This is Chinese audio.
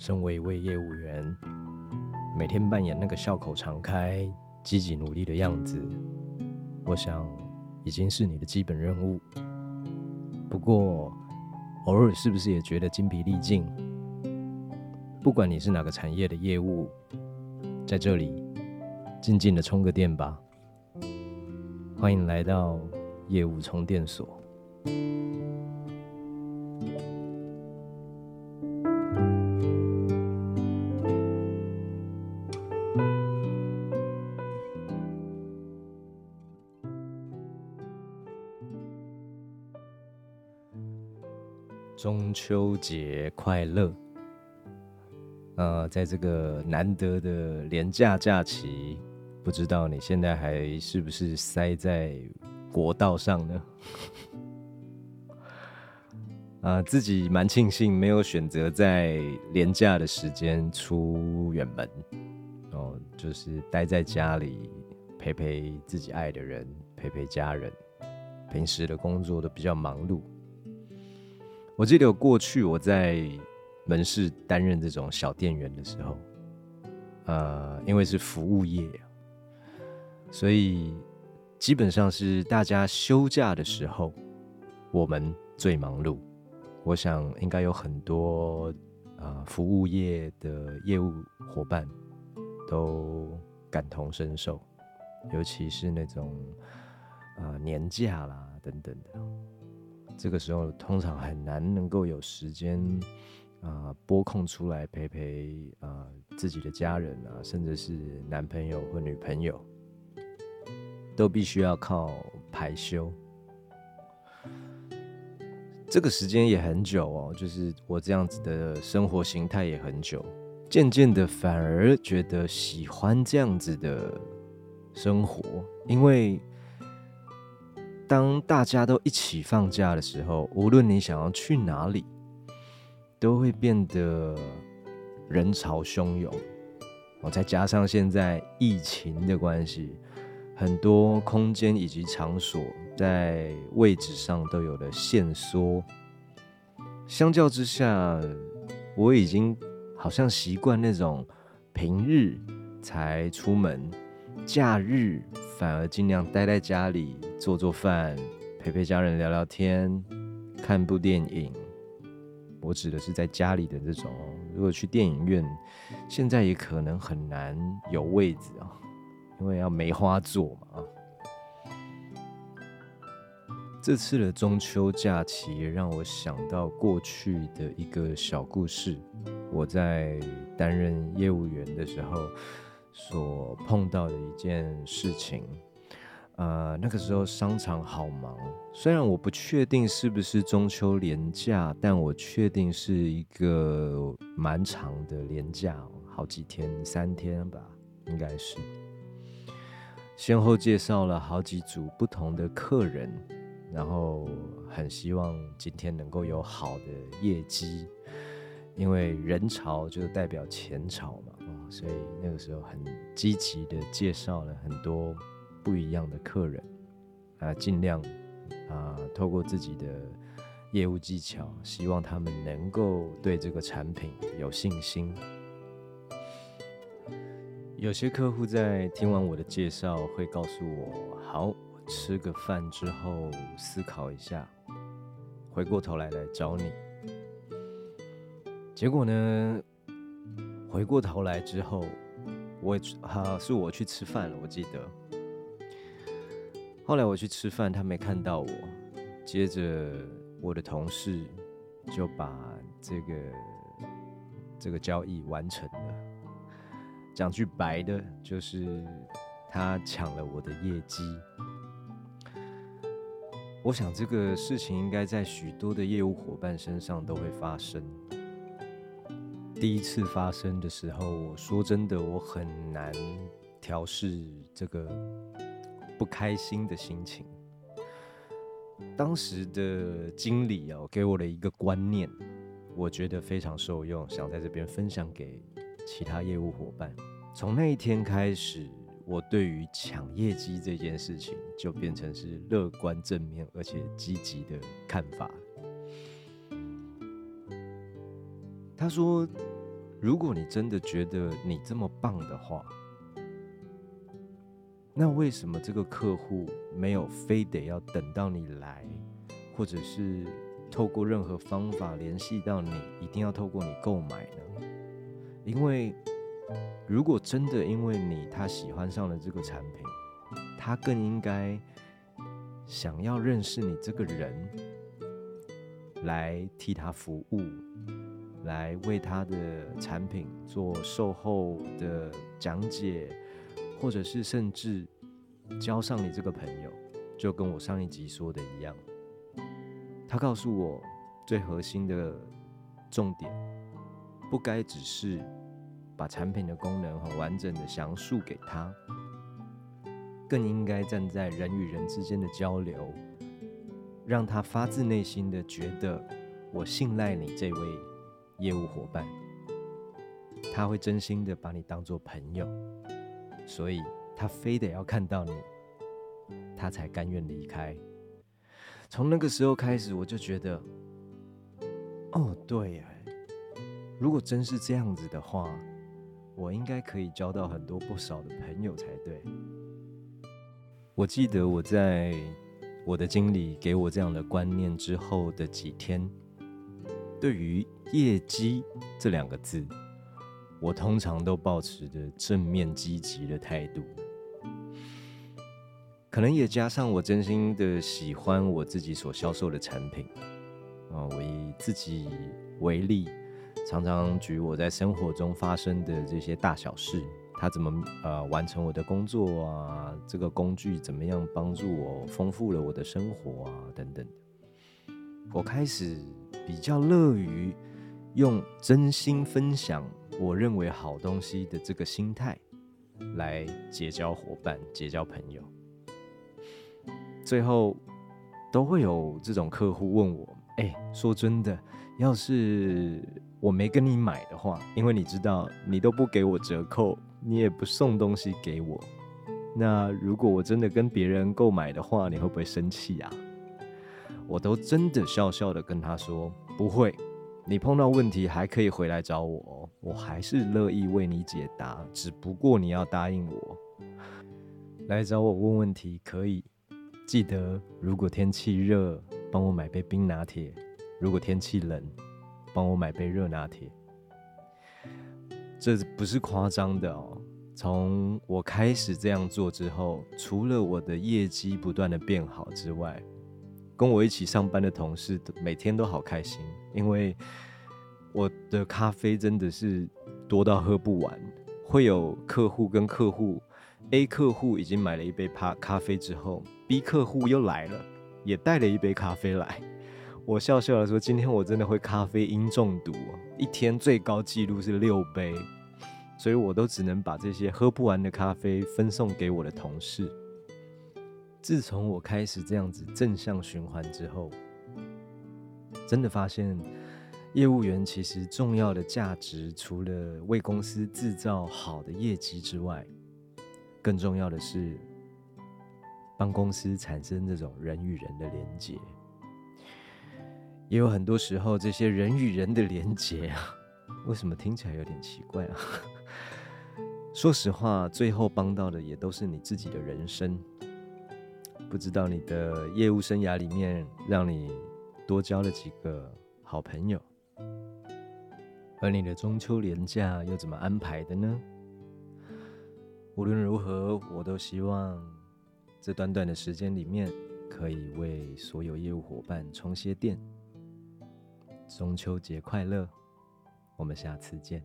身为一位业务员，每天扮演那个笑口常开、积极努力的样子，我想已经是你的基本任务。不过，偶尔是不是也觉得精疲力尽？不管你是哪个产业的业务，在这里静静的充个电吧。欢迎来到业务充电所。中秋节快乐！呃，在这个难得的廉价假期，不知道你现在还是不是塞在国道上呢？啊，自己蛮庆幸没有选择在廉价的时间出远门，哦，就是待在家里陪陪自己爱的人，陪陪家人。平时的工作都比较忙碌。我记得有过去我在门市担任这种小店员的时候，呃，因为是服务业，所以基本上是大家休假的时候，我们最忙碌。我想应该有很多啊服务业的业务伙伴都感同身受，尤其是那种啊年假啦等等的。这个时候通常很难能够有时间啊拨空出来陪陪啊自己的家人啊，甚至是男朋友或女朋友，都必须要靠排休。这个时间也很久哦，就是我这样子的生活形态也很久，渐渐的反而觉得喜欢这样子的生活，因为。当大家都一起放假的时候，无论你想要去哪里，都会变得人潮汹涌。哦，再加上现在疫情的关系，很多空间以及场所在位置上都有了限缩。相较之下，我已经好像习惯那种平日才出门。假日反而尽量待在家里做做饭，陪陪家人聊聊天，看部电影。我指的是在家里的这种。如果去电影院，现在也可能很难有位置啊，因为要梅花座嘛。这次的中秋假期也让我想到过去的一个小故事。我在担任业务员的时候。所碰到的一件事情，呃，那个时候商场好忙。虽然我不确定是不是中秋连假，但我确定是一个蛮长的连假，好几天，三天吧，应该是。先后介绍了好几组不同的客人，然后很希望今天能够有好的业绩，因为人潮就代表钱潮嘛。所以那个时候很积极的介绍了很多不一样的客人，啊，尽量啊透过自己的业务技巧，希望他们能够对这个产品有信心。有些客户在听完我的介绍，会告诉我：“好，我吃个饭之后思考一下，回过头来来找你。”结果呢？回过头来之后，我啊是我去吃饭了，我记得。后来我去吃饭，他没看到我。接着我的同事就把这个这个交易完成了。讲句白的，就是他抢了我的业绩。我想这个事情应该在许多的业务伙伴身上都会发生。第一次发生的时候，我说真的，我很难调试这个不开心的心情。当时的经理啊，给我的一个观念，我觉得非常受用，想在这边分享给其他业务伙伴。从那一天开始，我对于抢业绩这件事情，就变成是乐观正面而且积极的看法。他说：“如果你真的觉得你这么棒的话，那为什么这个客户没有非得要等到你来，或者是透过任何方法联系到你，一定要透过你购买呢？因为如果真的因为你他喜欢上了这个产品，他更应该想要认识你这个人，来替他服务，来为他的产品做售后的讲解。或者是甚至交上你这个朋友，就跟我上一集说的一样，他告诉我最核心的重点，不该只是把产品的功能很完整的详述给他，更应该站在人与人之间的交流，让他发自内心的觉得我信赖你这位业务伙伴，他会真心的把你当做朋友。所以他非得要看到你，他才甘愿离开。从那个时候开始，我就觉得，哦，对呀，如果真是这样子的话，我应该可以交到很多不少的朋友才对。我记得我在我的经理给我这样的观念之后的几天，对于业绩这两个字。我通常都保持着正面积极的态度，可能也加上我真心的喜欢我自己所销售的产品啊。我以自己为例，常常举我在生活中发生的这些大小事，他怎么呃完成我的工作啊？这个工具怎么样帮助我丰富了我的生活啊？等等，我开始比较乐于用真心分享。我认为好东西的这个心态，来结交伙伴、结交朋友，最后都会有这种客户问我：“哎，说真的，要是我没跟你买的话，因为你知道你都不给我折扣，你也不送东西给我，那如果我真的跟别人购买的话，你会不会生气啊？”我都真的笑笑的跟他说：“不会。”你碰到问题还可以回来找我，我还是乐意为你解答。只不过你要答应我，来找我问问题可以。记得如果天气热，帮我买杯冰拿铁；如果天气冷，帮我买杯热拿铁。这不是夸张的哦。从我开始这样做之后，除了我的业绩不断的变好之外，跟我一起上班的同事每天都好开心，因为我的咖啡真的是多到喝不完。会有客户跟客户，A 客户已经买了一杯咖咖啡之后，B 客户又来了，也带了一杯咖啡来。我笑笑的说：“今天我真的会咖啡因中毒，一天最高纪录是六杯，所以我都只能把这些喝不完的咖啡分送给我的同事。”自从我开始这样子正向循环之后，真的发现业务员其实重要的价值，除了为公司制造好的业绩之外，更重要的是帮公司产生这种人与人的连接。也有很多时候，这些人与人的连接啊，为什么听起来有点奇怪啊？说实话，最后帮到的也都是你自己的人生。不知道你的业务生涯里面，让你多交了几个好朋友，而你的中秋连假又怎么安排的呢？无论如何，我都希望这短短的时间里面，可以为所有业务伙伴充些电。中秋节快乐，我们下次见。